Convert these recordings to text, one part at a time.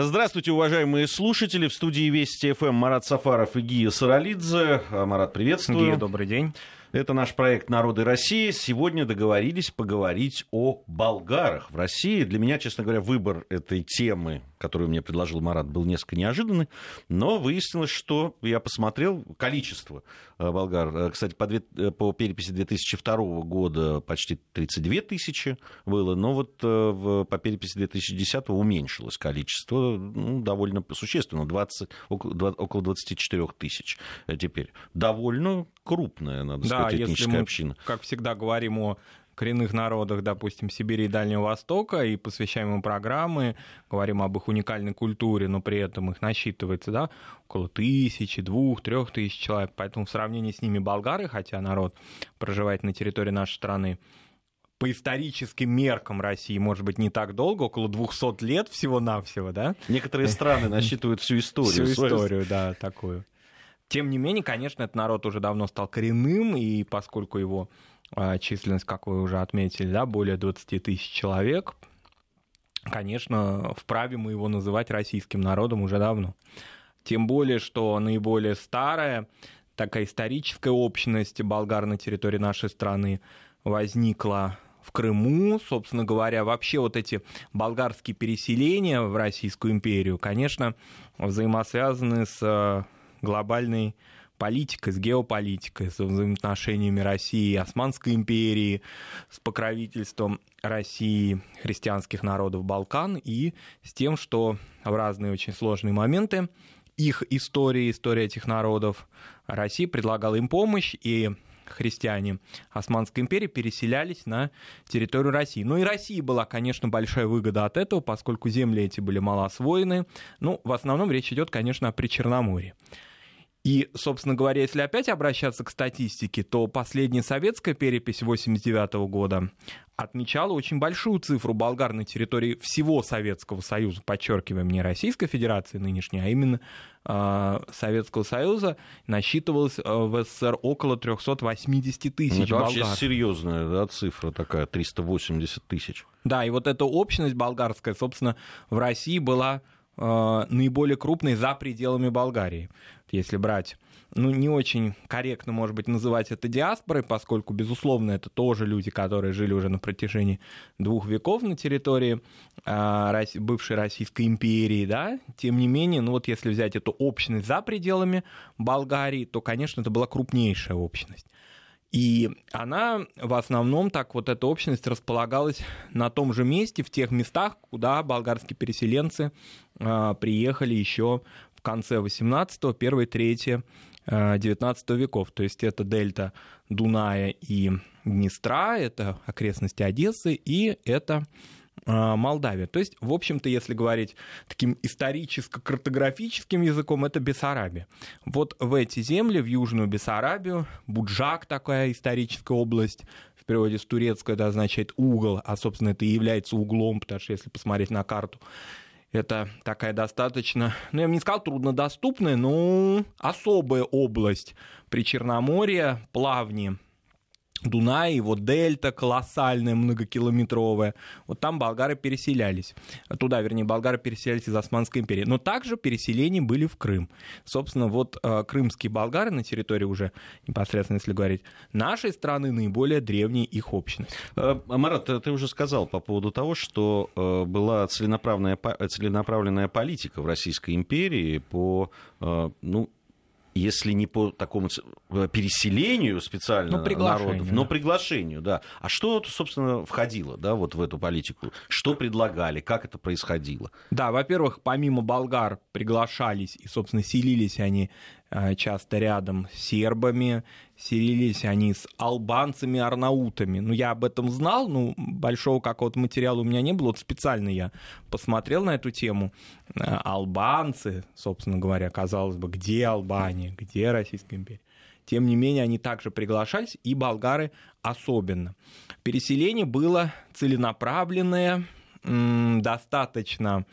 Здравствуйте, уважаемые слушатели. В студии Вести ФМ Марат Сафаров и Гия Саралидзе. Марат, приветствую. Гия, добрый день. Это наш проект «Народы России». Сегодня договорились поговорить о болгарах в России. Для меня, честно говоря, выбор этой темы, которую мне предложил Марат, был несколько неожиданный. Но выяснилось, что я посмотрел количество э, болгар. Э, кстати, по, две, э, по переписи 2002 года почти 32 тысячи было. Но вот по переписи 2010 уменьшилось количество ну, довольно существенно. 20, около, около 24 тысяч теперь. Довольно крупная, надо да, сказать, этническая если мы, община. Как всегда говорим о коренных народах, допустим, Сибири и Дальнего Востока, и посвящаем им программы, говорим об их уникальной культуре, но при этом их насчитывается да, около тысячи, двух, трех тысяч человек. Поэтому в сравнении с ними болгары, хотя народ проживает на территории нашей страны, по историческим меркам России, может быть, не так долго, около 200 лет всего-навсего, да? Некоторые страны насчитывают всю историю. Всю историю, да, такую. Тем не менее, конечно, этот народ уже давно стал коренным, и поскольку его а, численность, как вы уже отметили, да, более 20 тысяч человек, конечно, вправе мы его называть российским народом уже давно. Тем более, что наиболее старая такая историческая общность болгар на территории нашей страны возникла в Крыму, собственно говоря, вообще вот эти болгарские переселения в Российскую империю, конечно, взаимосвязаны с глобальной политикой, с геополитикой, с взаимоотношениями России и Османской империи, с покровительством России христианских народов Балкан и с тем, что в разные очень сложные моменты их истории, история этих народов, Россия предлагала им помощь, и христиане Османской империи переселялись на территорию России. Ну и России была, конечно, большая выгода от этого, поскольку земли эти были мало освоены. Ну, в основном речь идет, конечно, о Причерноморье. И, собственно говоря, если опять обращаться к статистике, то последняя советская перепись 1989 года отмечала очень большую цифру болгар на территории всего Советского Союза, подчеркиваем, не Российской Федерации нынешней, а именно э, Советского Союза, насчитывалось э, в СССР около 380 тысяч ну, Это болгар. вообще серьезная да, цифра такая, 380 тысяч. Да, и вот эта общность болгарская, собственно, в России была э, наиболее крупной за пределами Болгарии если брать ну, не очень корректно, может быть, называть это диаспорой, поскольку, безусловно, это тоже люди, которые жили уже на протяжении двух веков на территории э, бывшей Российской империи, да, тем не менее, ну вот если взять эту общность за пределами Болгарии, то, конечно, это была крупнейшая общность. И она в основном так вот эта общность располагалась на том же месте, в тех местах, куда болгарские переселенцы э, приехали еще конце 18-го, первой трети 19 веков. То есть это дельта Дуная и Днестра, это окрестности Одессы и это а, Молдавия. То есть, в общем-то, если говорить таким историческо-картографическим языком, это Бессарабия. Вот в эти земли, в Южную Бессарабию, Буджак такая историческая область, в переводе с турецкого это означает угол, а, собственно, это и является углом, потому что если посмотреть на карту, это такая достаточно, ну, я бы не сказал труднодоступная, но особая область при Черноморье, плавни Дунай, его дельта колоссальная, многокилометровая. Вот там болгары переселялись. Туда, вернее, болгары переселялись из Османской империи. Но также переселения были в Крым. Собственно, вот э, крымские болгары на территории уже, непосредственно если говорить, нашей страны наиболее древней их общность. Э, Марат, ты уже сказал по поводу того, что э, была целенаправленная, целенаправленная политика в Российской империи по ну, если не по такому э, переселению специально ну, народов, но приглашению, да. А что, собственно, входило да, вот в эту политику? Что предлагали? Как это происходило? Да, во-первых, помимо болгар приглашались и, собственно, селились они часто рядом с сербами, селились они с албанцами, арнаутами. Ну, я об этом знал, но большого какого-то материала у меня не было. Вот специально я посмотрел на эту тему. Э, албанцы, собственно говоря, казалось бы, где Албания, где Российская империя? Тем не менее, они также приглашались, и болгары особенно. Переселение было целенаправленное, достаточно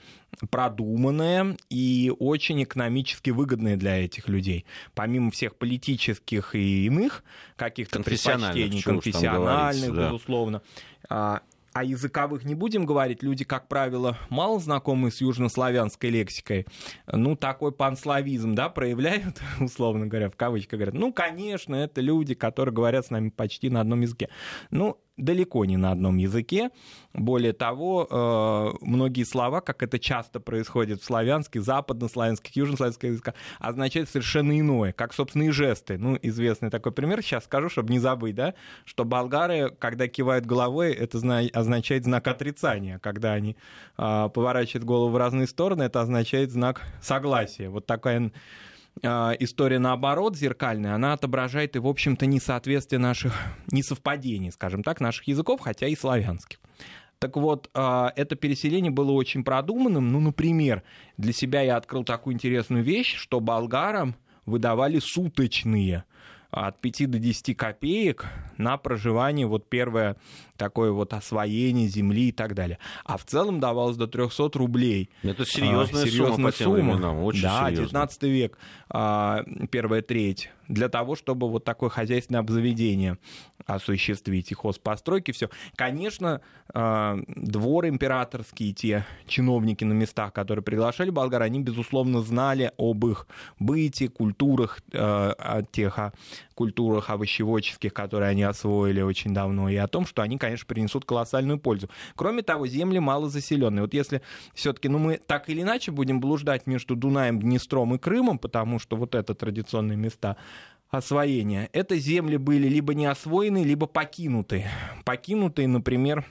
продуманное и очень экономически выгодное для этих людей. Помимо всех политических и иных каких-то предпочтений, конфессиональных, безусловно, да. о языковых не будем говорить. Люди, как правило, мало знакомы с южнославянской лексикой. Ну, такой панславизм, да, проявляют, условно говоря, в кавычках говорят. Ну, конечно, это люди, которые говорят с нами почти на одном языке. Ну, далеко не на одном языке. Более того, э, многие слова, как это часто происходит в славянских, западнославянских, южнославянских языках, означают совершенно иное, как, собственно, и жесты. Ну, известный такой пример, сейчас скажу, чтобы не забыть, да, что болгары, когда кивают головой, это означает знак отрицания. Когда они э, поворачивают голову в разные стороны, это означает знак согласия. Вот такая а, история наоборот зеркальная, она отображает и, в общем-то, несоответствие наших, несовпадений, скажем так, наших языков, хотя и славянских. Так вот, а, это переселение было очень продуманным. Ну, например, для себя я открыл такую интересную вещь, что болгарам выдавали суточные от 5 до 10 копеек на проживание, вот первое такое вот освоение земли и так далее. А в целом давалось до 300 рублей. Это серьезная, а, серьезная сумма, по тем сумма. временам, очень Да, серьезная. 19 век, а, первая треть, для того, чтобы вот такое хозяйственное обзаведение осуществить, и хозпостройки, все. Конечно, а, двор императорский, те чиновники на местах, которые приглашали болгар, они, безусловно, знали об их быте, культурах, о тех о культурах овощеводческих, которые они освоили очень давно, и о том, что они, конечно, принесут колоссальную пользу. Кроме того, земли мало заселенные. Вот если все-таки, ну, мы так или иначе будем блуждать между Дунаем, Днестром и Крымом, потому что вот это традиционные места освоения, это земли были либо не освоены, либо покинуты. Покинутые, например,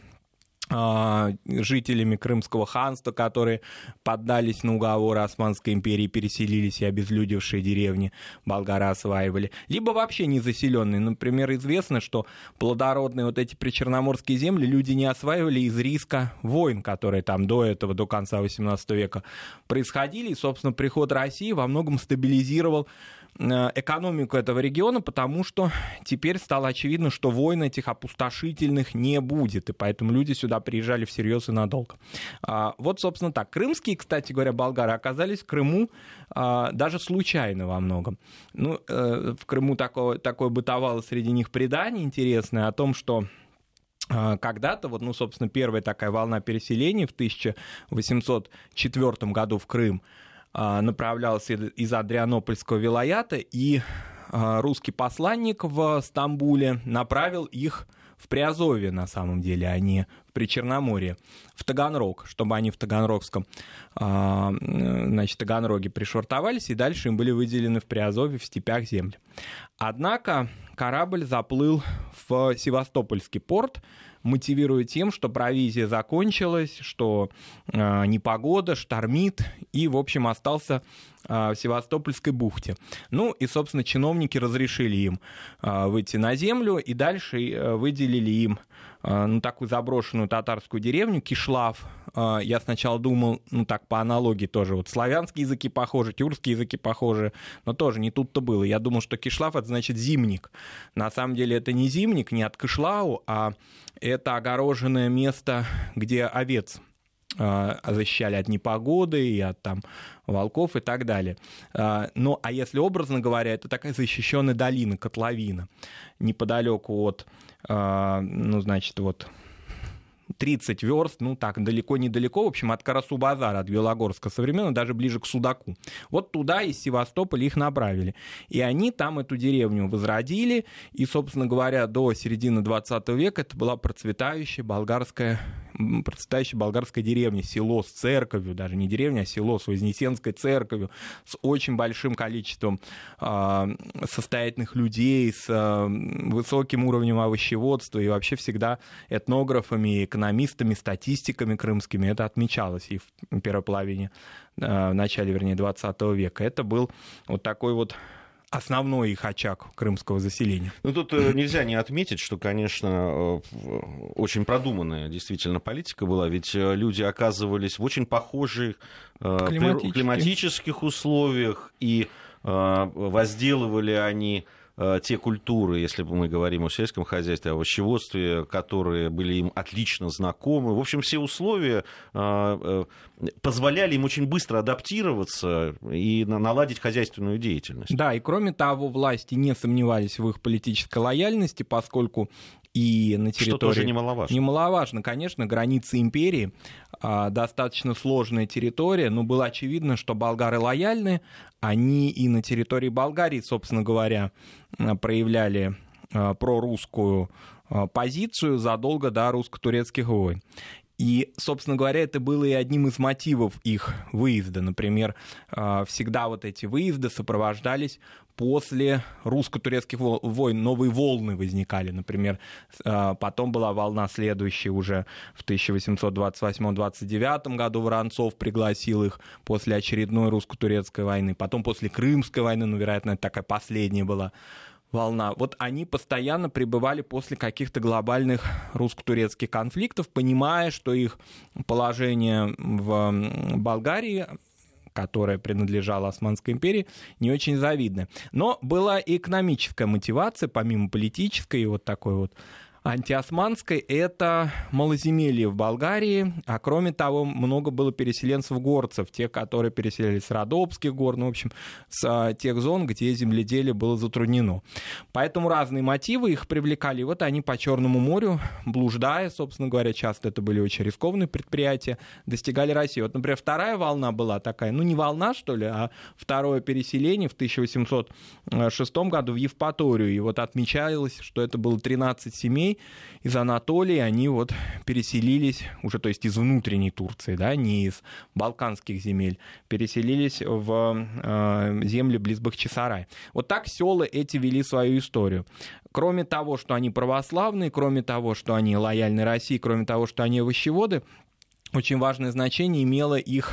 жителями Крымского ханства, которые поддались на уговоры Османской империи, переселились и обезлюдевшие деревни болгары осваивали, либо вообще не заселенные. Например, известно, что плодородные вот эти причерноморские земли люди не осваивали из риска войн, которые там до этого, до конца XVIII века происходили. И, собственно, приход России во многом стабилизировал экономику этого региона, потому что теперь стало очевидно, что войн этих опустошительных не будет, и поэтому люди сюда приезжали всерьез и надолго. А, вот, собственно, так. Крымские, кстати говоря, болгары оказались в Крыму а, даже случайно во многом. Ну, э, в Крыму такое, такое бытовало среди них предание интересное о том, что а, когда-то, вот, ну, собственно, первая такая волна переселения в 1804 году в Крым, а, направлялся из Адрианопольского вилаята, и а, русский посланник в Стамбуле направил их в Приазовье, на самом деле, а не в Причерноморье, в Таганрог, чтобы они в Таганрогском, а, значит, Таганроге пришвартовались, и дальше им были выделены в Приазовье, в степях земли. Однако корабль заплыл в Севастопольский порт, мотивируя тем, что провизия закончилась, что э, непогода, штормит, и, в общем, остался в Севастопольской бухте. Ну и, собственно, чиновники разрешили им э, выйти на землю, и дальше э, выделили им э, ну, такую заброшенную татарскую деревню Кишлав. Я сначала думал, ну так по аналогии тоже, вот славянские языки похожи, тюркские языки похожи, но тоже не тут-то было. Я думал, что Кишлав это значит зимник. На самом деле это не зимник, не от Кишлау, а это огороженное место, где овец а, защищали от непогоды и от там волков и так далее. А, ну, а если образно говоря, это такая защищенная долина, котловина, неподалеку от, а, ну, значит, вот 30 верст, ну так, далеко-недалеко, в общем, от Карасу-Базара, от Белогорска современно, даже ближе к Судаку. Вот туда из Севастополя их направили. И они там эту деревню возродили, и, собственно говоря, до середины 20 века это была процветающая болгарская процветающая болгарская деревня, село с церковью, даже не деревня, а село с Вознесенской церковью, с очень большим количеством э, состоятельных людей, с э, высоким уровнем овощеводства и вообще всегда этнографами, экономистами, статистиками крымскими это отмечалось и в первой половине, э, в начале, вернее, 20 века. Это был вот такой вот основной их очаг крымского заселения. Ну, тут э, нельзя не отметить, что, конечно, э, очень продуманная действительно политика была, ведь э, люди оказывались в очень похожих климатических, климатических условиях, и возделывали они те культуры, если мы говорим о сельском хозяйстве, о овощеводстве, которые были им отлично знакомы. В общем, все условия э, э, позволяли им очень быстро адаптироваться и наладить хозяйственную деятельность. Да, и кроме того, власти не сомневались в их политической лояльности, поскольку и на территории... Что тоже немаловажно. Немаловажно, конечно, границы империи, а, достаточно сложная территория, но было очевидно, что болгары лояльны, они и на территории Болгарии, собственно говоря, проявляли а, прорусскую а, позицию задолго до русско-турецких войн. И, собственно говоря, это было и одним из мотивов их выезда. Например, всегда вот эти выезды сопровождались после русско-турецких войн новые волны возникали. Например, а, потом была волна следующая уже в 1828-29 году Воронцов пригласил их после очередной русско-турецкой войны. Потом после Крымской войны, ну, вероятно, это такая последняя была волна. Вот они постоянно пребывали после каких-то глобальных русско-турецких конфликтов, понимая, что их положение в Болгарии которая принадлежала Османской империи, не очень завидна. Но была и экономическая мотивация, помимо политической, и вот такой вот антиосманской — это малоземелье в Болгарии, а кроме того, много было переселенцев-горцев, те, которые переселились с Родопских гор, ну, в общем, с а, тех зон, где земледелие было затруднено. Поэтому разные мотивы их привлекали. И вот они по Черному морю, блуждая, собственно говоря, часто это были очень рискованные предприятия, достигали России. Вот, например, вторая волна была такая, ну, не волна, что ли, а второе переселение в 1806 году в Евпаторию. И вот отмечалось, что это было 13 семей, из Анатолии, они вот переселились уже, то есть из внутренней Турции, да, не из балканских земель, переселились в э, земли близ Бахчисарай. Вот так села эти вели свою историю. Кроме того, что они православные, кроме того, что они лояльны России, кроме того, что они овощеводы, очень важное значение имело их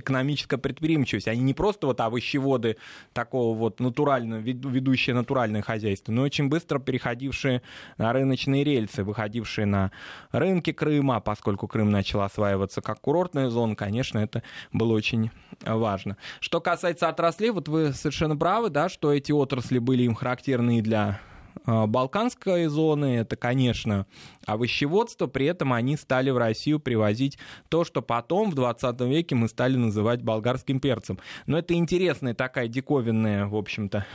экономическая предприимчивость. Они не просто вот овощеводы такого вот натурального, ведущие натуральное хозяйство, но очень быстро переходившие на рыночные рельсы, выходившие на рынки Крыма, поскольку Крым начал осваиваться как курортная зона, конечно, это было очень важно. Что касается отраслей, вот вы совершенно правы, да, что эти отрасли были им характерны для а, Балканской зоны, это, конечно, овощеводство, при этом они стали в Россию привозить то, что потом в 20 веке мы стали называть болгарским перцем. Но это интересная такая диковинная, в общем-то,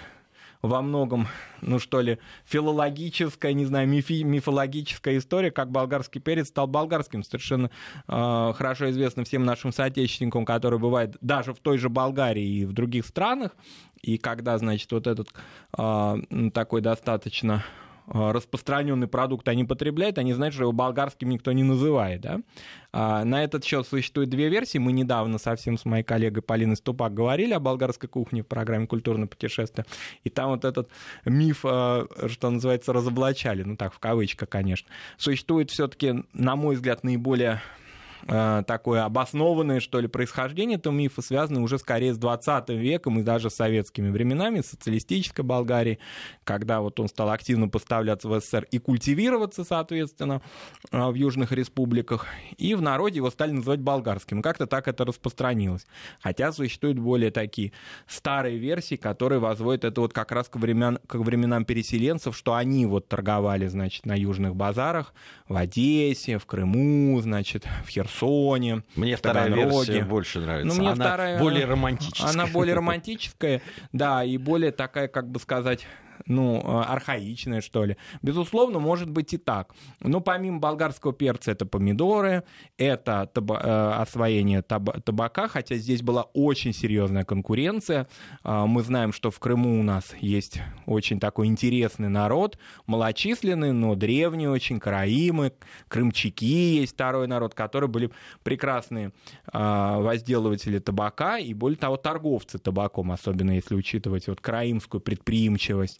во многом, ну что ли, филологическая, не знаю, мифи, мифологическая история, как болгарский перец стал болгарским. Совершенно э, хорошо известно всем нашим соотечественникам, которые бывают даже в той же Болгарии и в других странах. И когда, значит, вот этот э, такой достаточно распространенный продукт они потребляют, они знают, что его болгарским никто не называет. Да? А на этот счет существует две версии. Мы недавно совсем с моей коллегой Полиной Ступак говорили о болгарской кухне в программе «Культурное путешествие». И там вот этот миф, э, что называется, разоблачали. Ну так, в кавычках, конечно. Существует все-таки, на мой взгляд, наиболее Э, такое обоснованное, что ли, происхождение этого мифа связано уже скорее с 20 веком и даже с советскими временами, социалистической Болгарии, когда вот он стал активно поставляться в СССР и культивироваться, соответственно, э, в южных республиках, и в народе его стали называть болгарским. Как-то так это распространилось. Хотя существуют более такие старые версии, которые возводят это вот как раз к, времен, к временам переселенцев, что они вот торговали, значит, на южных базарах в Одессе, в Крыму, значит, в Херсоне, Херсоне. Мне вторая версия больше нравится. Ну, мне она вторая, более романтическая. Она более романтическая, да, и более такая, как бы сказать, ну, э, архаичное, что ли. Безусловно, может быть и так. Но помимо болгарского перца это помидоры, это таба- э, освоение таб- табака, хотя здесь была очень серьезная конкуренция. А, мы знаем, что в Крыму у нас есть очень такой интересный народ, малочисленный, но древний очень, караимы, крымчаки есть второй народ, которые были прекрасные возделыватели табака и, более того, торговцы табаком, особенно если учитывать вот караимскую предприимчивость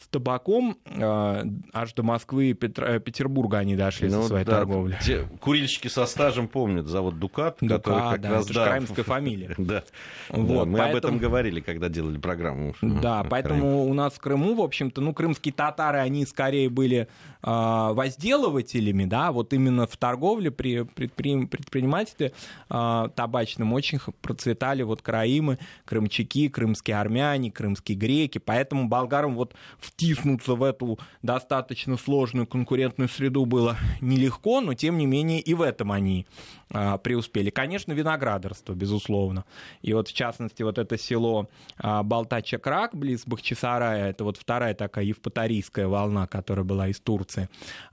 с табаком э, аж до Москвы и Петр, э, Петербурга они дошли ну, со своей да, торговлей. Те курильщики со стажем помнят завод Дукат, Дукат который как да, раз... Это да, краймская фамилия. да. Вот, да, мы поэтому... об этом говорили, когда делали программу. Да, поэтому у нас в Крыму, в общем-то, ну, крымские татары, они скорее были э, возделывателями, да, вот именно в торговле, при предпри... предпринимательстве э, табачном очень процветали вот краимы, крымчаки, крымские армяне, крымские греки, поэтому болгарам вот втиснуться в эту достаточно сложную конкурентную среду было нелегко, но тем не менее и в этом они а, преуспели. Конечно, виноградарство, безусловно. И вот в частности вот это село а, Балтача-Крак близ Бахчисарая, это вот вторая такая евпаторийская волна, которая была из Турции,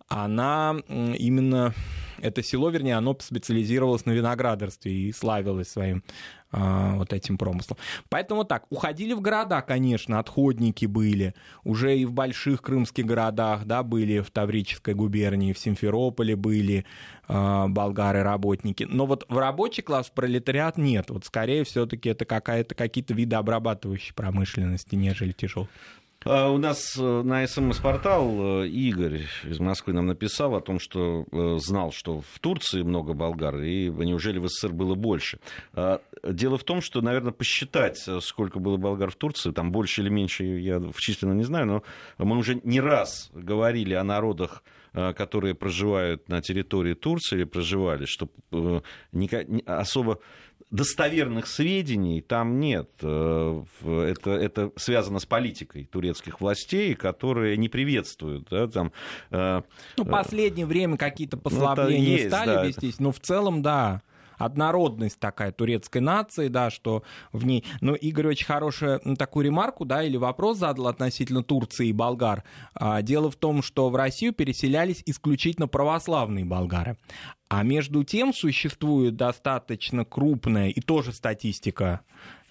она именно, это село, вернее, оно специализировалось на виноградарстве и славилось своим вот этим промыслом. Поэтому так, уходили в города, конечно, отходники были, уже и в больших крымских городах, да, были в Таврической губернии, в Симферополе были э, болгары-работники, но вот в рабочий класс, в пролетариат нет, вот скорее все-таки это какая-то, какие-то виды обрабатывающей промышленности, нежели тяжелой. А у нас э, на СМС-портал э, Игорь из Москвы нам написал о том, что э, знал, что в Турции много болгар, и неужели в СССР было больше. А, дело в том, что, наверное, посчитать, сколько было болгар в Турции, там больше или меньше, я в численно не знаю, но мы уже не раз говорили о народах, которые проживают на территории Турции или проживали, что особо достоверных сведений там нет. Э, это, это связано с политикой турецких властей, которые не приветствуют. Да, там, э, ну, в последнее время какие-то ну, послабления ну, есть, стали да. вестись, но в целом, да однородность такая турецкой нации, да, что в ней... Но Игорь очень хорошую такую ремарку, да, или вопрос задал относительно Турции и болгар. А, дело в том, что в Россию переселялись исключительно православные болгары. А между тем существует достаточно крупная, и тоже статистика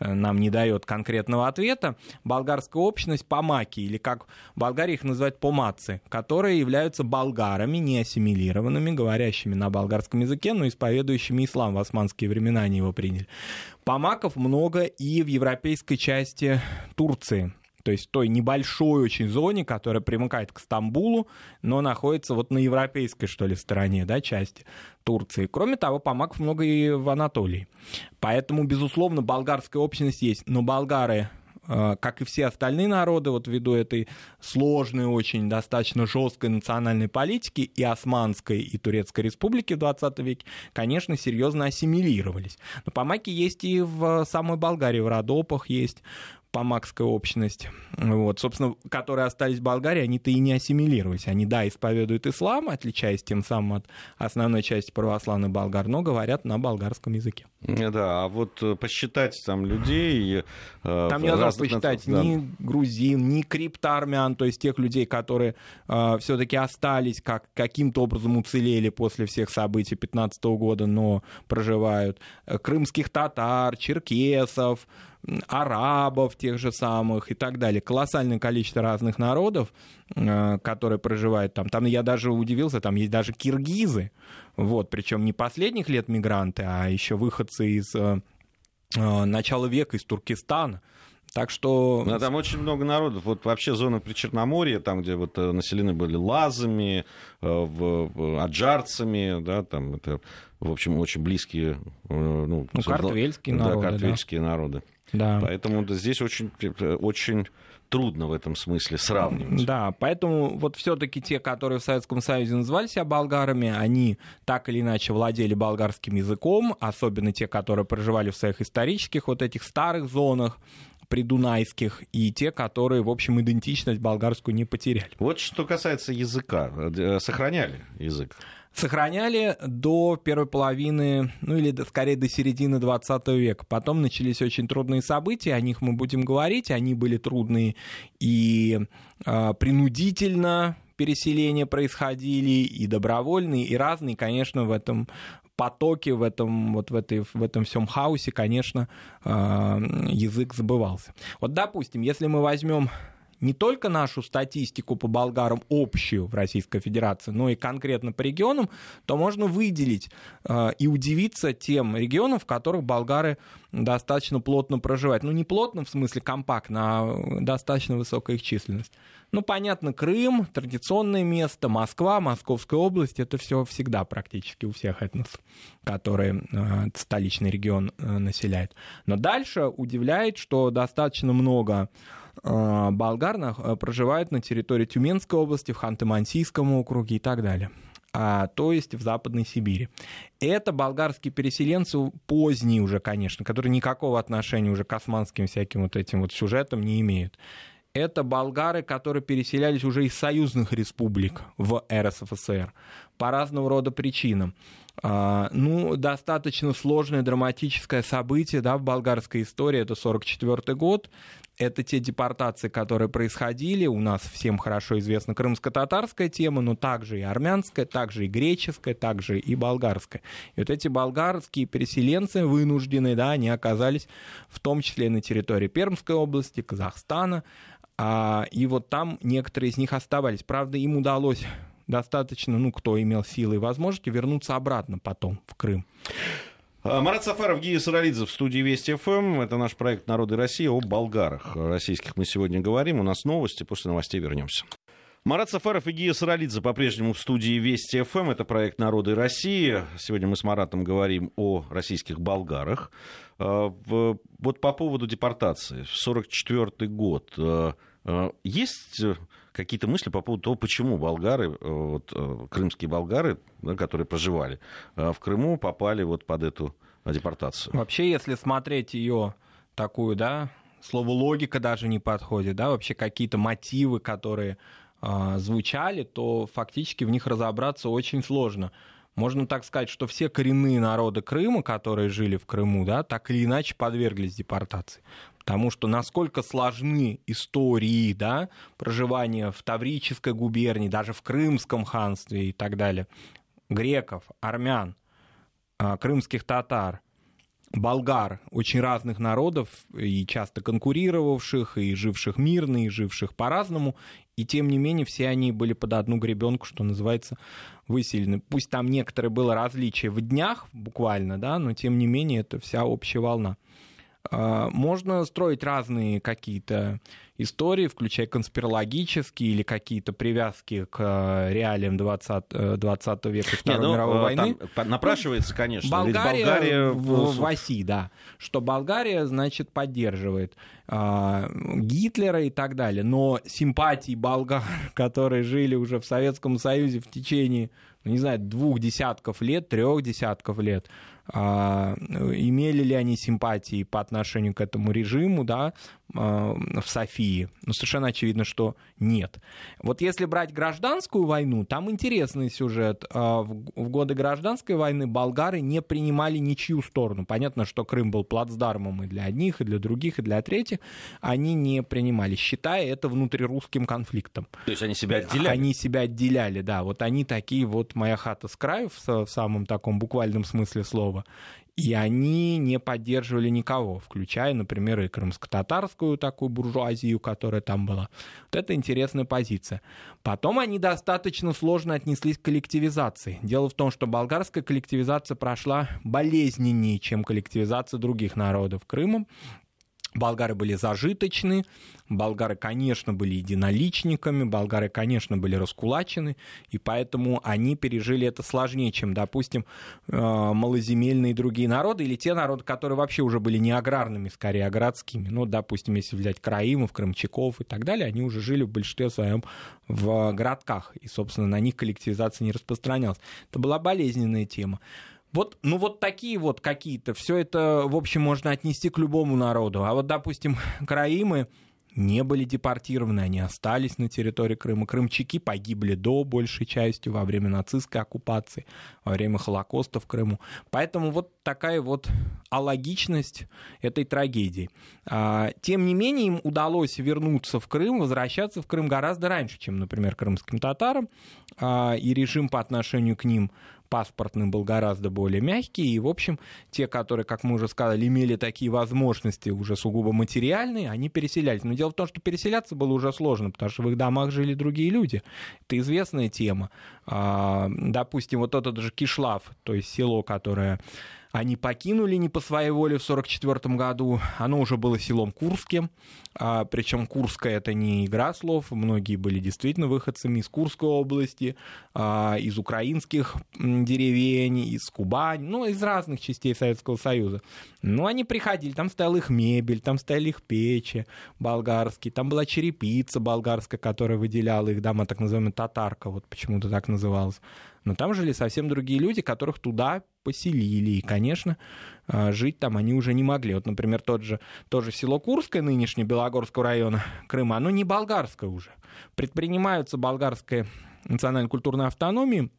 нам не дает конкретного ответа, болгарская общность помаки, или как в Болгарии их называют помацы, которые являются болгарами, не ассимилированными, говорящими на болгарском языке, но исповедующими ислам. В османские времена они его приняли. Помаков много и в европейской части Турции то есть той небольшой очень зоне, которая примыкает к Стамбулу, но находится вот на европейской, что ли, стороне, да, части Турции. Кроме того, помаков много и в Анатолии. Поэтому, безусловно, болгарская общность есть, но болгары э, как и все остальные народы, вот ввиду этой сложной, очень достаточно жесткой национальной политики и Османской, и Турецкой республики в 20 веке, конечно, серьезно ассимилировались. Но помаки есть и в самой Болгарии, в Родопах есть, помакская общность, вот, собственно, которые остались в Болгарии, они-то и не ассимилировались. Они, да, исповедуют ислам, отличаясь тем самым от основной части православных болгар, но говорят на болгарском языке. Да, а вот э, посчитать там людей... Э, там нельзя посчитать да. ни грузин, ни криптоармян, то есть тех людей, которые э, все-таки остались, как, каким-то образом уцелели после всех событий 15 года, но проживают, э, крымских татар, черкесов, арабов тех же самых и так далее. Колоссальное количество разных народов, э, которые проживают там. Там я даже удивился, там есть даже киргизы, вот, причем не последних лет мигранты, а еще выходцы из э, э, начала века, из Туркестана. Так что... Ну, там очень много народов. Вот вообще зона Причерноморья, там, где вот населены были лазами, аджарцами, да, там это, в общем, очень близкие... Ну, ну картвельские да, народы. Картвельские да. народы. Да. Поэтому здесь очень, очень трудно в этом смысле сравнивать. Да, поэтому вот все-таки те, которые в Советском Союзе называли себя болгарами, они так или иначе владели болгарским языком, особенно те, которые проживали в своих исторических вот этих старых зонах, придунайских, и те, которые, в общем, идентичность болгарскую не потеряли. Вот что касается языка, э, сохраняли язык? Сохраняли до первой половины, ну или скорее до середины 20 века. Потом начались очень трудные события, о них мы будем говорить, они были трудные и э, принудительно переселения происходили, и добровольные, и разные, конечно, в этом потоке, в этом, вот в, этой, в этом всем хаосе, конечно, э, язык забывался. Вот, допустим, если мы возьмем не только нашу статистику по болгарам общую в Российской Федерации, но и конкретно по регионам, то можно выделить э, и удивиться тем регионам, в которых болгары достаточно плотно проживают. Ну, не плотно в смысле компактно, а достаточно высокая их численность. Ну, понятно, Крым, традиционное место, Москва, Московская область, это все всегда практически у всех этносов, которые э, столичный регион э, населяют. Но дальше удивляет, что достаточно много Э, болгар э, проживают на территории Тюменской области, в Ханты-Мансийском округе и так далее. А, то есть в Западной Сибири. Это болгарские переселенцы поздние уже, конечно, которые никакого отношения уже к османским всяким вот этим вот сюжетам не имеют. это болгары, которые переселялись уже из союзных республик в РСФСР по разного рода причинам. А, ну, достаточно сложное драматическое событие да, в болгарской истории, это 1944 год, это те депортации, которые происходили. У нас всем хорошо известна крымско-татарская тема, но также и армянская, также и греческая, также и болгарская. И вот эти болгарские переселенцы вынуждены, да, они оказались в том числе на территории Пермской области, Казахстана, а, и вот там некоторые из них оставались. Правда, им удалось достаточно, ну, кто имел силы и возможности, вернуться обратно потом в Крым. А, Марат Сафаров, Гия Саралидзе в студии Вести ФМ. Это наш проект «Народы России» о болгарах российских мы сегодня говорим. У нас новости, после новостей вернемся. Марат Сафаров и Гия Саралидзе по-прежнему в студии Вести ФМ. Это проект «Народы России». Сегодня мы с Маратом говорим о российских болгарах. А, вот по поводу депортации. В 1944 год а, есть какие-то мысли по поводу того, почему болгары, э, вот, э, крымские болгары, да, которые проживали э, в Крыму, попали вот под эту депортацию? Вообще, если смотреть ее такую, да, слово логика даже не подходит, да, вообще какие-то мотивы, которые э, звучали, то фактически в них разобраться очень сложно. Можно так сказать, что все коренные народы Крыма, которые жили в Крыму, да, так или иначе подверглись депортации. Потому что насколько сложны истории да, проживания в Таврической губернии, даже в Крымском ханстве и так далее, греков, армян, а, крымских татар, болгар, очень разных народов, и часто конкурировавших, и живших мирно, и живших по-разному, и тем не менее все они были под одну гребенку, что называется, выселены. Пусть там некоторые было различие в днях буквально, да, но тем не менее это вся общая волна. А, можно строить разные какие-то истории, включая конспирологические или какие-то привязки к э, реалиям 20, 20 э, века Второй Не, ну, мировой э, войны. Там напрашивается, конечно. Болгария, Болгария... В, в оси, да. Что Болгария, значит, поддерживает э, Гитлера и так далее. Но симпатии болгар, которые жили уже в Советском Союзе в течение, ну, не знаю, двух десятков лет, трех десятков лет, а, имели ли они симпатии по отношению к этому режиму, да, а, в Софии? Ну, совершенно очевидно, что нет. Вот если брать гражданскую войну, там интересный сюжет. А, в годы гражданской войны болгары не принимали ничью сторону. Понятно, что Крым был плацдармом и для одних, и для других, и для третьих. Они не принимали, считая это внутрирусским конфликтом. То есть они себя отделяли? Они себя отделяли, да. Вот они такие вот «моя хата с краю» в самом таком буквальном смысле слова Киселева. И они не поддерживали никого, включая, например, и крымско-татарскую такую буржуазию, которая там была. Вот это интересная позиция. Потом они достаточно сложно отнеслись к коллективизации. Дело в том, что болгарская коллективизация прошла болезненнее, чем коллективизация других народов Крыма. Болгары были зажиточны, болгары, конечно, были единоличниками, болгары, конечно, были раскулачены, и поэтому они пережили это сложнее, чем, допустим, э, малоземельные другие народы или те народы, которые вообще уже были не аграрными, скорее, а городскими. Ну, допустим, если взять Краимов, Крымчаков и так далее, они уже жили в большинстве своем в городках, и, собственно, на них коллективизация не распространялась. Это была болезненная тема. Вот, ну вот такие вот какие-то, все это, в общем, можно отнести к любому народу. А вот, допустим, караимы не были депортированы, они остались на территории Крыма. Крымчаки погибли до большей части во время нацистской оккупации, во время Холокоста в Крыму. Поэтому вот такая вот алогичность этой трагедии. А, тем не менее, им удалось вернуться в Крым, возвращаться в Крым гораздо раньше, чем, например, крымским татарам, а, и режим по отношению к ним паспортным был гораздо более мягкий, и, в общем, те, которые, как мы уже сказали, имели такие возможности уже сугубо материальные, они переселялись. Но дело в том, что переселяться было уже сложно, потому что в их домах жили другие люди. Это известная тема. А, допустим, вот этот же Кишлав, то есть село, которое они покинули не по своей воле в 1944 году. Оно уже было селом Курским. А, причем Курская это не игра слов. Многие были действительно выходцами из Курской области, а, из украинских деревень, из Кубани, ну, из разных частей Советского Союза. Но они приходили, там стояла их мебель, там стояли их печи болгарские, там была черепица болгарская, которая выделяла их дома, так называемая татарка, вот почему-то так называлась Но там жили совсем другие люди, которых туда поселили. И, конечно, а, жить там они уже не могли. Вот, например, тот же, тоже село Курское, нынешнее Белогорского района Крыма, оно не болгарское уже. Предпринимаются болгарской национально-культурной автономии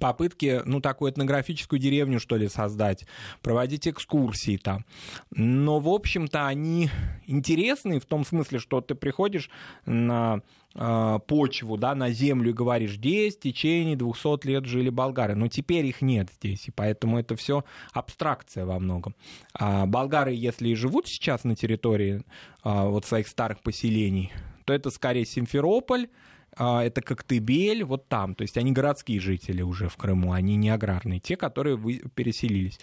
попытки, ну, такую этнографическую деревню, что ли, создать, проводить экскурсии там. Но, в общем-то, они интересны в том смысле, что ты приходишь на э, почву, да, на землю и говоришь, здесь в течение 200 лет жили болгары, но теперь их нет здесь, и поэтому это все абстракция во многом. А болгары, если и живут сейчас на территории э, вот своих старых поселений, то это скорее Симферополь, это Коктебель, вот там. То есть они городские жители уже в Крыму, они не аграрные, те, которые переселились.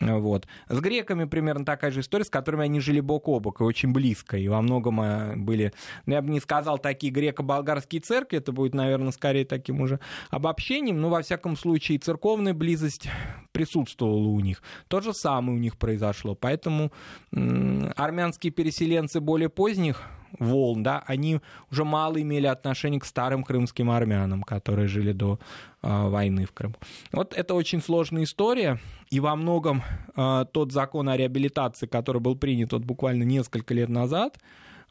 Вот. С греками примерно такая же история, с которыми они жили бок о бок и очень близко, и во многом а, были, ну, я бы не сказал, такие греко-болгарские церкви, это будет, наверное, скорее таким уже обобщением, но, во всяком случае, церковная близость присутствовала у них. То же самое у них произошло, поэтому армянские переселенцы более поздних волн, да, они уже мало имели отношения к старым крымским армянам, которые жили до э, войны в Крыму. Вот это очень сложная история, и во многом э, тот закон о реабилитации, который был принят вот буквально несколько лет назад,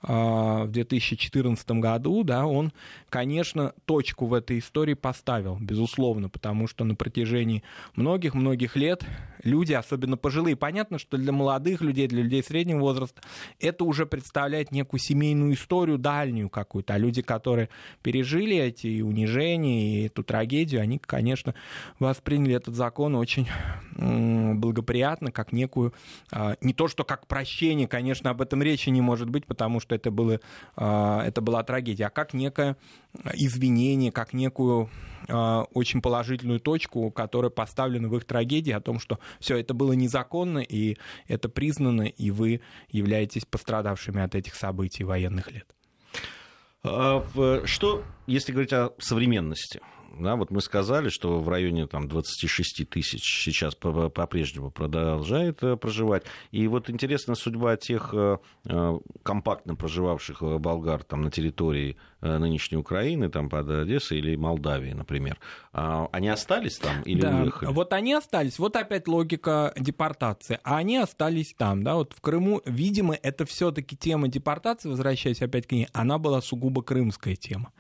в 2014 году, да, он, конечно, точку в этой истории поставил, безусловно, потому что на протяжении многих-многих лет люди, особенно пожилые, понятно, что для молодых людей, для людей среднего возраста, это уже представляет некую семейную историю дальнюю какую-то, а люди, которые пережили эти унижения и эту трагедию, они, конечно, восприняли этот закон очень благоприятно, как некую, а, не то что как прощение, конечно, об этом речи не может быть, потому что это, было, а, это была трагедия, а как некое извинение, как некую а, очень положительную точку, которая поставлена в их трагедии о том, что все это было незаконно, и это признано, и вы являетесь пострадавшими от этих событий военных лет. А, что, если говорить о современности? Да, вот мы сказали, что в районе там, 26 тысяч сейчас по-прежнему продолжает э, проживать. И вот интересна судьба тех э, э, компактно проживавших болгар там, на территории нынешней Украины, там, под Одессой или Молдавии, например. А они остались там или да, уехали? Вот они остались. Вот опять логика депортации. А они остались там. Да? Вот в Крыму, видимо, это все-таки тема депортации, возвращаясь опять к ней, она была сугубо крымская тема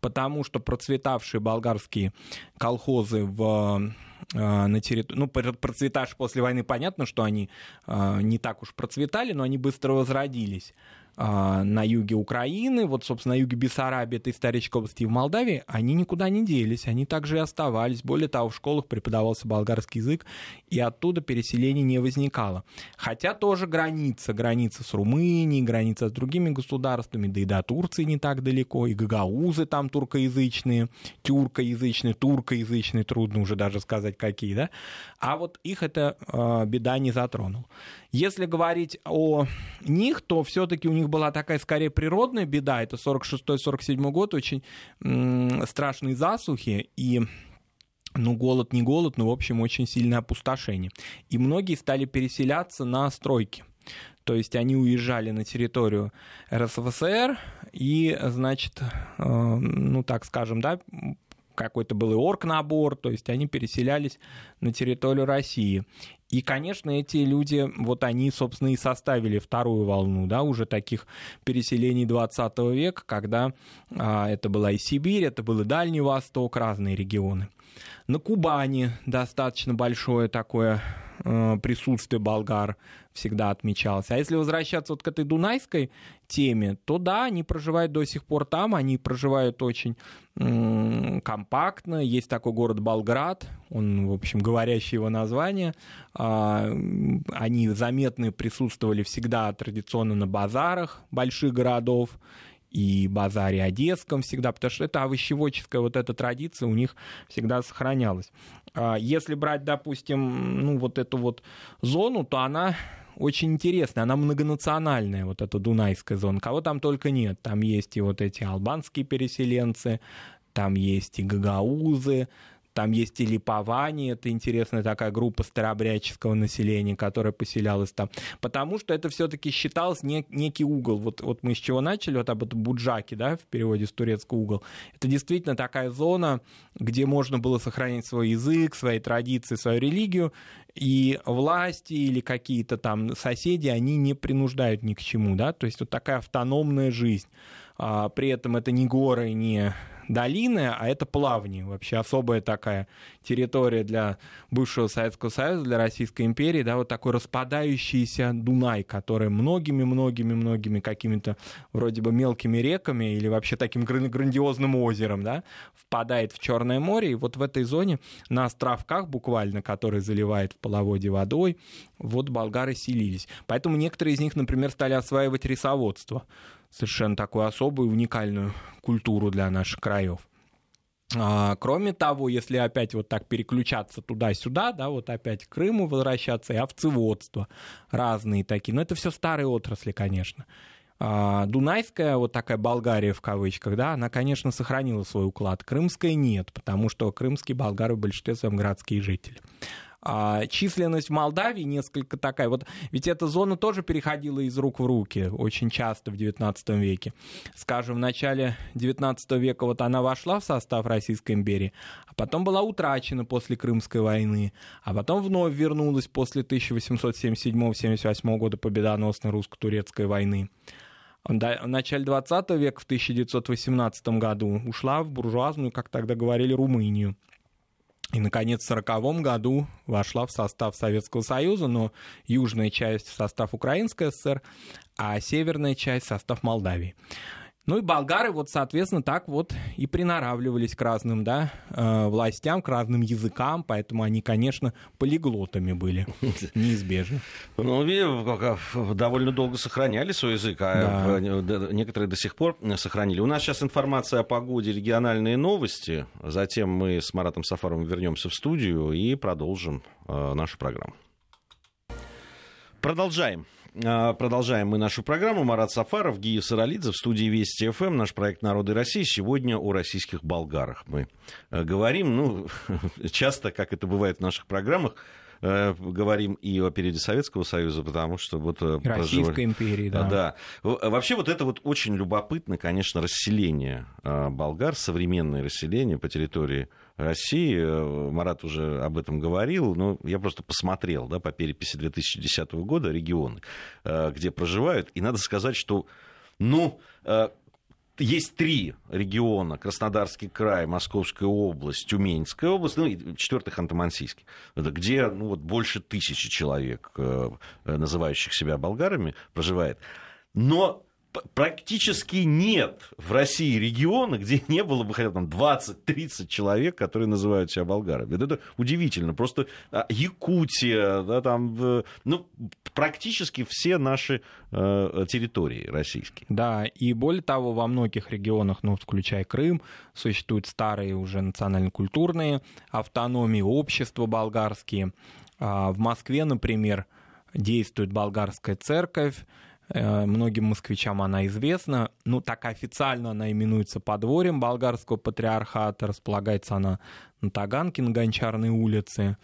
потому что процветавшие болгарские колхозы в э, на территории, ну, процветавшие после войны, понятно, что они э, не так уж процветали, но они быстро возродились. А, на юге Украины, вот, собственно, на юге Бессарабии, этой исторической области и в Молдавии, они никуда не делись, они также и оставались. Более того, в школах преподавался болгарский язык, и оттуда переселение не возникало. Хотя тоже граница, граница с Румынией, граница с другими государствами, да и до Турции не так далеко, и гагаузы там туркоязычные, тюркоязычные, туркоязычные, трудно уже даже сказать какие, да, а вот их эта э, беда не затронула. Если говорить о них, то все-таки у них была такая скорее природная беда. Это 46-47 год, очень страшные засухи и ну, голод не голод, но, в общем, очень сильное опустошение. И многие стали переселяться на стройки. То есть они уезжали на территорию РСФСР и, значит, э, ну, так скажем, да, какой-то был и оргнабор, то есть они переселялись на территорию России. И, конечно, эти люди, вот они, собственно, и составили вторую волну, да, уже таких переселений 20 века, когда а, это была и Сибирь, это был и Дальний Восток, разные регионы. На Кубани достаточно большое такое присутствие болгар всегда отмечалось. А если возвращаться вот к этой дунайской теме, то да, они проживают до сих пор там, они проживают очень компактно. Есть такой город Болград, он, в общем, говорящий его название. А, они заметны присутствовали всегда традиционно на базарах больших городов и базаре Одесском всегда, потому что это овощеводческая вот эта традиция у них всегда сохранялась. А если брать, допустим, ну вот эту вот зону, то она очень интересная, она многонациональная, вот эта Дунайская зона. Кого там только нет. Там есть и вот эти албанские переселенцы, там есть и гагаузы, Там есть и липование, это интересная такая группа старообрядческого населения, которая поселялась там. Потому что это все-таки считалось не, некий угол. Вот, вот мы с чего начали, вот об этом буджаки, да, в переводе с турецкого угол. Это действительно такая зона, где можно было сохранить свой язык, свои традиции, свою религию, и власти или какие-то там соседи, они не принуждают ни к чему, да, то есть вот такая автономная жизнь. А, при этом это не горы, не долины, а это плавни. Вообще особая такая территория для бывшего Советского Союза, для Российской империи, да, вот такой распадающийся Дунай, который многими-многими-многими какими-то вроде бы мелкими реками или вообще таким грандиозным озером, да, впадает в Черное море, и вот в этой зоне на островках буквально, который заливает в половодье водой, вот болгары селились. Поэтому некоторые из них, например, стали осваивать рисоводство совершенно такую особую, уникальную культуру для наших краев. А, кроме того, если опять вот так переключаться туда-сюда, да, вот опять к Крыму возвращаться, и овцеводство разные такие, но это все старые отрасли, конечно. А, Дунайская, вот такая Болгария в кавычках, да, она, конечно, сохранила свой уклад. Крымская нет, потому что крымские болгары в большинстве своем городские жители. А численность Молдавии несколько такая. Вот ведь эта зона тоже переходила из рук в руки очень часто в XIX веке. Скажем, в начале XIX века вот она вошла в состав Российской империи, а потом была утрачена после Крымской войны, а потом вновь вернулась после 1877-78 года победоносной русско-турецкой войны. В начале 20 века, в 1918 году, ушла в буржуазную, как тогда говорили, Румынию. И, наконец, в 1940 году вошла в состав Советского Союза, но южная часть в состав Украинской ССР, а северная часть в состав Молдавии. Ну и болгары вот, соответственно, так вот и приноравливались к разным да, э, властям, к разным языкам, поэтому они, конечно, полиглотами были, неизбежно. Ну, довольно долго сохраняли свой язык, а да. некоторые до сих пор сохранили. У нас сейчас информация о погоде, региональные новости, затем мы с Маратом Сафаровым вернемся в студию и продолжим э, нашу программу. Продолжаем. А, продолжаем мы нашу программу. Марат Сафаров, Гия Саралидзе в студии Вести ФМ, наш проект «Народы России». Сегодня о российских болгарах мы э, говорим. Ну, часто, как это бывает в наших программах, э, говорим и о периоде Советского Союза, потому что вот... Э, Российской проживали... империи, да. Да. Вообще вот это вот очень любопытно, конечно, расселение болгар, современное расселение по территории России. Э, Марат уже об этом говорил, но я просто посмотрел да, по переписи 2010 года регионы, э, где проживают. И надо сказать, что ну, э, есть три региона, Краснодарский край, Московская область, Тюменская область, ну и четвертый Ханты-Мансийский, где ну, вот больше тысячи человек, называющих себя болгарами, проживает. Но практически нет в России региона, где не было бы хотя бы 20-30 человек, которые называют себя болгарами. Это удивительно. Просто а, Якутия, да, там, ну, практически все наши э, территории российские. Да, и более того, во многих регионах, ну, включая Крым, существуют старые уже национально-культурные автономии, общества болгарские. А в Москве, например, действует болгарская церковь, Э, многим москвичам она известна. Ну, так официально она именуется подворьем болгарского патриархата. Располагается она на Таганке, на Гончарной улице.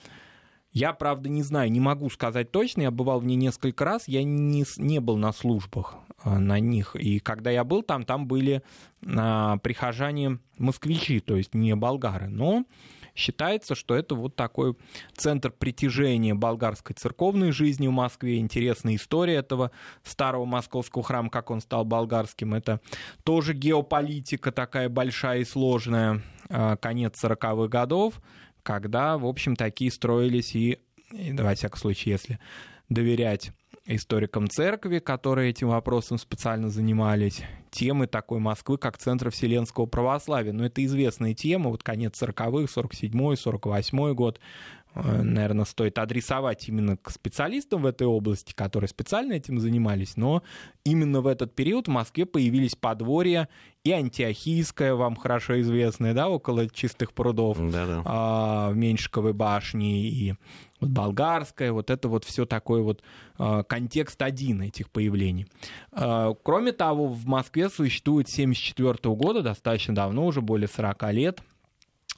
Я, правда, не знаю, не могу сказать точно. Я бывал в ней несколько раз. Я не, не был на службах э, на них. И когда я был там, там были а, прихожане москвичи, то есть не болгары. Но Считается, что это вот такой центр притяжения болгарской церковной жизни в Москве. Интересная история этого старого московского храма, как он стал болгарским. Это тоже геополитика такая большая и сложная, а, конец 40-х годов, когда, в общем, такие строились и, во всяком случае, если доверять историкам церкви, которые этим вопросом специально занимались, темы такой Москвы, как Центр Вселенского православия. Но это известная тема, вот конец 40-х, 47-й, 48-й год, Э, наверное, стоит адресовать именно к специалистам в этой области, которые специально этим занимались, но именно в этот период в Москве появились подворья и антиохийское, вам хорошо известное, да, около чистых прудов, Да-да. А, Меньшиковой башне, и вот болгарское, вот это вот все такой вот а, контекст один этих появлений. А, кроме того, в Москве существует с 1974 года, достаточно давно, уже более 40 лет,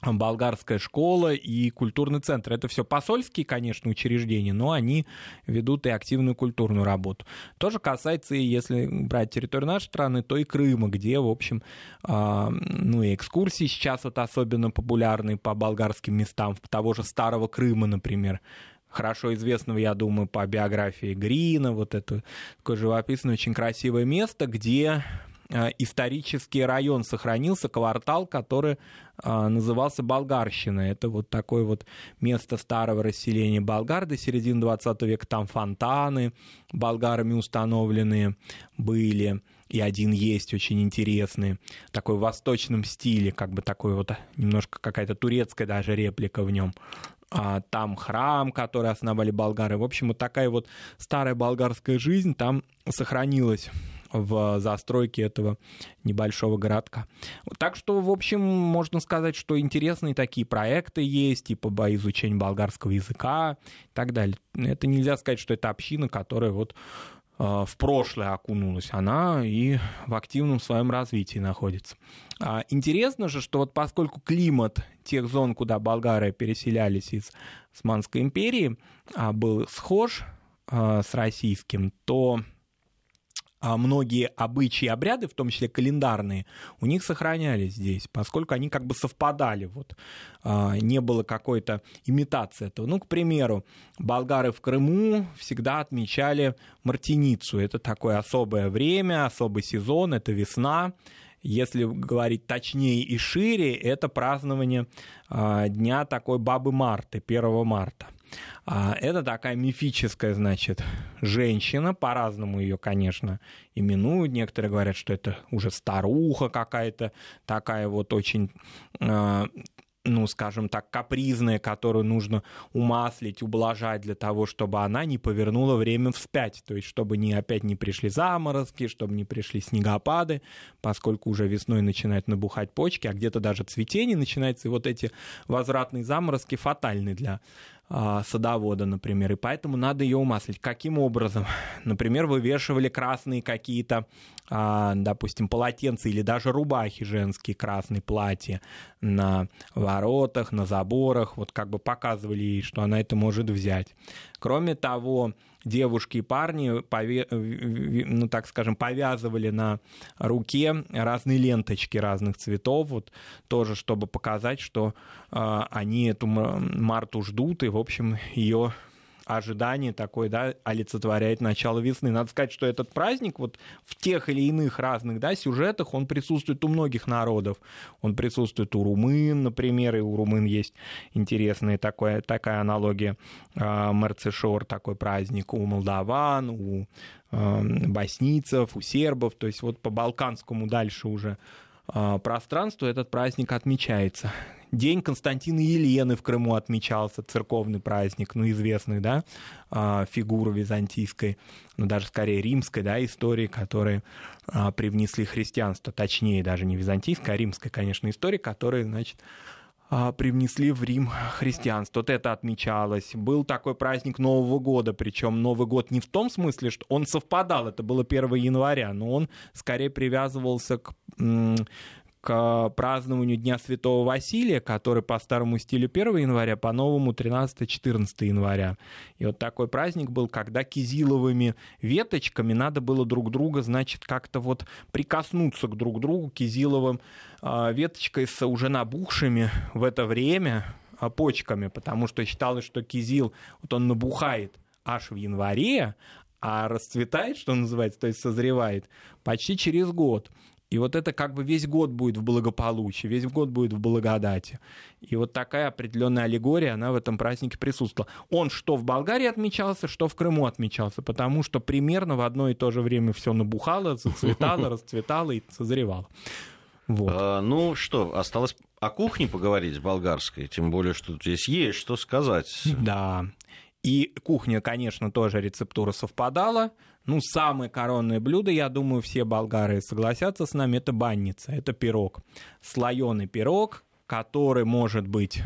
болгарская школа и культурный центр. Это все посольские, конечно, учреждения, но они ведут и активную культурную работу. То же касается, и если брать территорию нашей страны, то и Крыма, где, в общем, а, ну и экскурсии сейчас вот особенно популярны по болгарским местам, того же Старого Крыма, например, хорошо известного, я думаю, по биографии Грина, вот это такое живописное, очень красивое место, где исторический район сохранился, квартал, который э, назывался Болгарщина. Это вот такое вот место старого расселения болгар до середины 20 века. Там фонтаны болгарами установленные были. И один есть очень интересный, такой в восточном стиле, как бы такой вот немножко какая-то турецкая даже реплика в нем а там храм, который основали болгары. В общем, вот такая вот старая болгарская жизнь там сохранилась в застройке этого небольшого городка. Так что, в общем, можно сказать, что интересные такие проекты есть, типа по изучению болгарского языка и так далее. Это нельзя сказать, что это община, которая вот э, в прошлое окунулась, она и в активном своем развитии находится. А интересно же, что вот поскольку климат тех зон, куда болгары переселялись из Османской империи, а, был схож а, с российским, то а многие обычаи и обряды, в том числе календарные, у них сохранялись здесь, поскольку они как бы совпадали, вот, а, не было какой-то имитации этого. Ну, к примеру, болгары в Крыму всегда отмечали Мартиницу, это такое особое время, особый сезон, это весна, если говорить точнее и шире, это празднование а, дня такой бабы Марты, 1 марта. А это такая мифическая, значит, женщина, по-разному ее, конечно, именуют. Некоторые говорят, что это уже старуха какая-то, такая вот очень а, ну, скажем так, капризная, которую нужно умаслить, ублажать для того, чтобы она не повернула время вспять, то есть чтобы не, опять не пришли заморозки, чтобы не пришли снегопады, поскольку уже весной начинают набухать почки, а где-то даже цветение начинается, и вот эти возвратные заморозки фатальны для садовода, например, и поэтому надо ее умаслить. Каким образом? Например, вывешивали красные какие-то, а, допустим, полотенца или даже рубахи женские, красные платья на воротах, на заборах, вот как бы показывали ей, что она это может взять. Кроме того, девушки и парни, пове... ну, так скажем, повязывали на руке разные ленточки разных цветов, вот тоже, чтобы показать, что э, они эту Марту ждут, и, в общем, ее ожидание такое, да, олицетворяет начало весны. Надо сказать, что этот праздник вот в тех или иных разных, да, сюжетах, он присутствует у многих народов. Он присутствует у румын, например, и у румын есть интересная такая, такая аналогия. Э, Мерцешор такой праздник, у молдаван, у э, боснийцев, у сербов, то есть вот по балканскому дальше уже а, пространству этот праздник отмечается. День Константина Елены в Крыму отмечался, церковный праздник, ну, известный, да, а, фигура византийской, ну, даже скорее римской, да, истории, которые а, привнесли христианство, точнее, даже не византийская, а римская, конечно, история, которая, значит, привнесли в Рим христианство. Вот это отмечалось. Был такой праздник Нового года, причем Новый год не в том смысле, что он совпадал, это было 1 января, но он скорее привязывался к к празднованию Дня Святого Василия, который по старому стилю 1 января, по новому 13-14 января. И вот такой праздник был, когда кизиловыми веточками надо было друг друга, значит, как-то вот прикоснуться к друг другу кизиловым э, веточкой с уже набухшими в это время э, почками, потому что считалось, что кизил, вот он набухает аж в январе, а расцветает, что называется, то есть созревает, почти через год. И вот это как бы весь год будет в благополучии, весь год будет в благодати. И вот такая определенная аллегория, она в этом празднике присутствовала. Он что в Болгарии отмечался, что в Крыму отмечался, потому что примерно в одно и то же время все набухало, зацветало, расцветало и созревало. Вот. А, ну что, осталось о кухне поговорить болгарской, тем более, что здесь есть что сказать. Да. И кухня, конечно, тоже рецептура совпадала. Ну, самое коронное блюдо, я думаю, все болгары согласятся с нами, это банница, это пирог. Слоеный пирог, который может быть,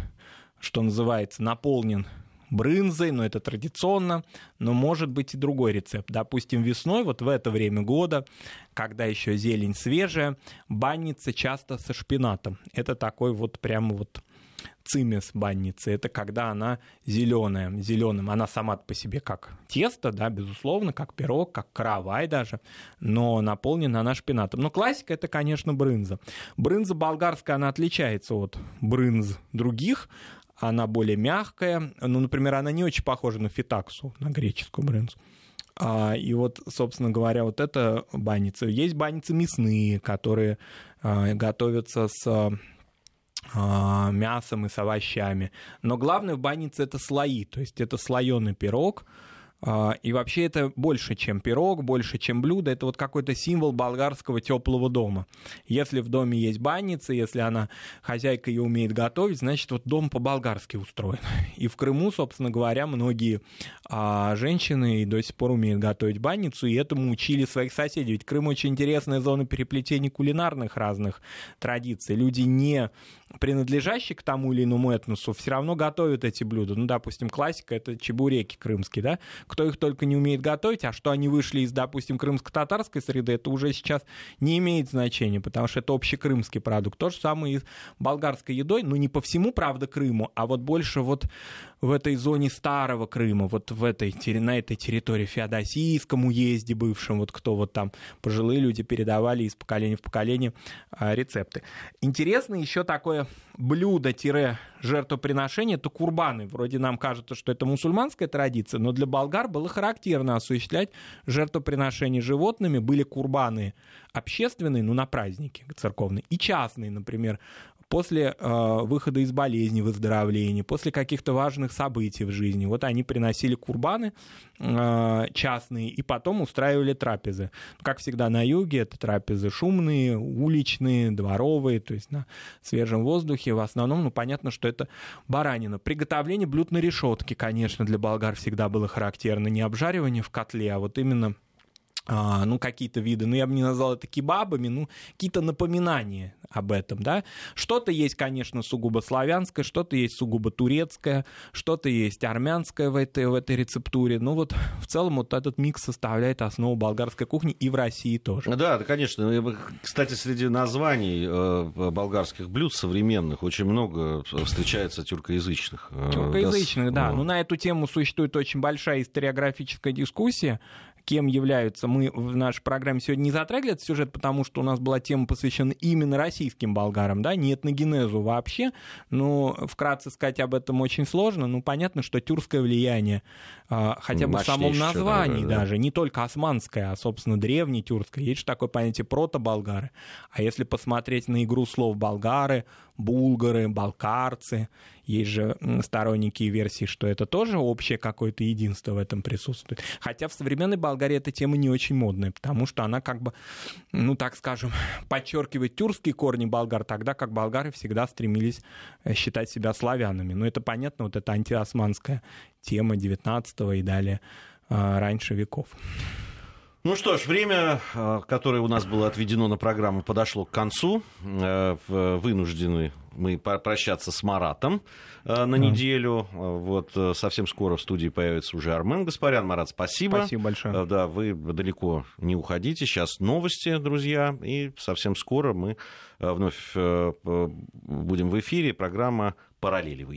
что называется, наполнен брынзой, но это традиционно, но может быть и другой рецепт. Допустим, весной, вот в это время года, когда еще зелень свежая, банница часто со шпинатом. Это такой вот прямо вот цимес банницы. Это когда она зеленая, зеленым. Она сама по себе как тесто, да, безусловно, как пирог, как каравай даже, но наполнена она шпинатом. Но классика это, конечно, брынза. Брынза болгарская, она отличается от брынз других она более мягкая. Ну, например, она не очень похожа на фитаксу, на греческую брынзу. А, и вот, собственно говоря, вот это банницы. Есть банницы мясные, которые а, готовятся с мясом и с овощами. Но главное в баннице это слои, то есть это слоеный пирог, а, и вообще это больше, чем пирог, больше, чем блюдо. Это вот какой-то символ болгарского теплого дома. Если в доме есть банница, если она хозяйка ее умеет готовить, значит вот дом по-болгарски устроен. И в Крыму, собственно говоря, многие а, женщины до сих пор умеют готовить банницу, и этому учили своих соседей. Ведь Крым очень интересная зона переплетений кулинарных разных традиций. Люди не принадлежащие к тому или иному этносу, все равно готовят эти блюда. Ну, допустим, классика — это чебуреки крымские, да? Кто их только не умеет готовить, а что они вышли из, допустим, крымско-татарской среды, это уже сейчас не имеет значения, потому что это общекрымский продукт. То же самое и с болгарской едой, ну, не по всему, правда, Крыму, а вот больше вот в этой зоне старого Крыма, вот в этой, на этой территории Феодосийском уезде бывшем, вот кто вот там пожилые люди передавали из поколения в поколение а, рецепты. Интересно еще такое блюдо-жертвоприношение, это курбаны. Вроде нам кажется, что это мусульманская традиция, но для болгар было характерно осуществлять жертвоприношение животными. Были курбаны общественные, ну, на праздники церковные, и частные, например, после э, выхода из болезни, выздоровления, после каких-то важных событий в жизни. Вот они приносили курбаны э, частные и потом устраивали трапезы. Как всегда на юге, это трапезы шумные, уличные, дворовые, то есть на свежем воздухе. В основном, ну, понятно, что это баранина. Приготовление блюд на решетке, конечно, для болгар всегда было характерно. Не обжаривание в котле, а вот именно а, ну, какие-то виды, ну, я бы не назвал это кебабами, ну, какие-то напоминания об этом, да. Что-то есть, конечно, сугубо славянское, что-то есть сугубо турецкое, что-то есть армянское в этой, в этой рецептуре. Ну, вот в целом вот этот микс составляет основу болгарской кухни и в России тоже. Да, да, конечно. Кстати, среди названий э, болгарских блюд современных очень много встречается тюркоязычных. Э, тюркоязычных, да. да. Ну, на эту тему существует очень большая историографическая дискуссия кем являются. Мы в нашей программе сегодня не затрагивали этот сюжет, потому что у нас была тема посвящена именно российским болгарам, да, не этногенезу вообще. Но вкратце сказать об этом очень сложно. Ну, понятно, что тюркское влияние, а, хотя бы в самом названии да, да, даже, не только османское, а, собственно, древнетюркское. Есть же такое понятие прото-болгары. А если посмотреть на игру слов болгары, булгары, балкарцы. Есть же сторонники версии, что это тоже общее какое-то единство в этом присутствует. Хотя в современной Болгарии эта тема не очень модная, потому что она как бы, ну так скажем, подчеркивает тюркские корни болгар, тогда как болгары всегда стремились э, считать себя славянами. Но это понятно, вот эта антиосманская тема 19 и далее а, раньше веков. Ну что ж, время, э, которое у нас было отведено на программу, подошло к концу. Э, вынуждены мы прощаться с Маратом э, на неделю. Вот совсем скоро в студии появится уже Армен Гаспарян. Марат, спасибо. Спасибо большое. Да, вы далеко не уходите. Сейчас новости, друзья. И совсем скоро мы вновь будем в эфире. Программа «Параллели» выйдет.